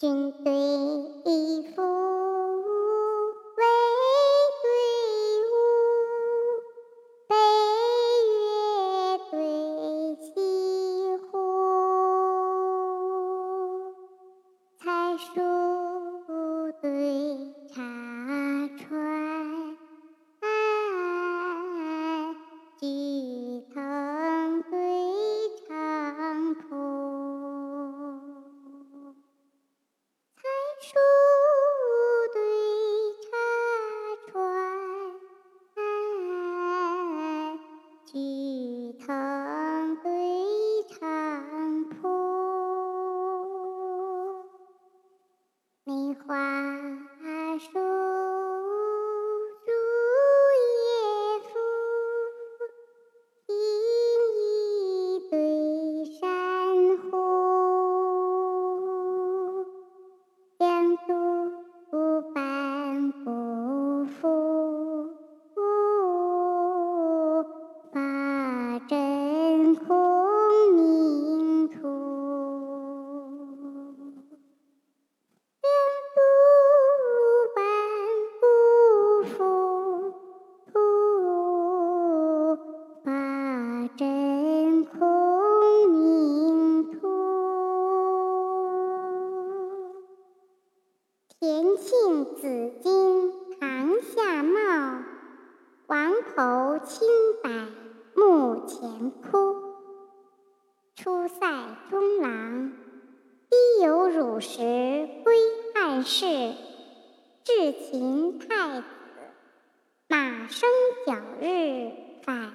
军队。梅花。田杏紫荆堂下茂，王侯清白墓前枯。出塞中郎，低有汝石归汉室。至秦太子，马生角日返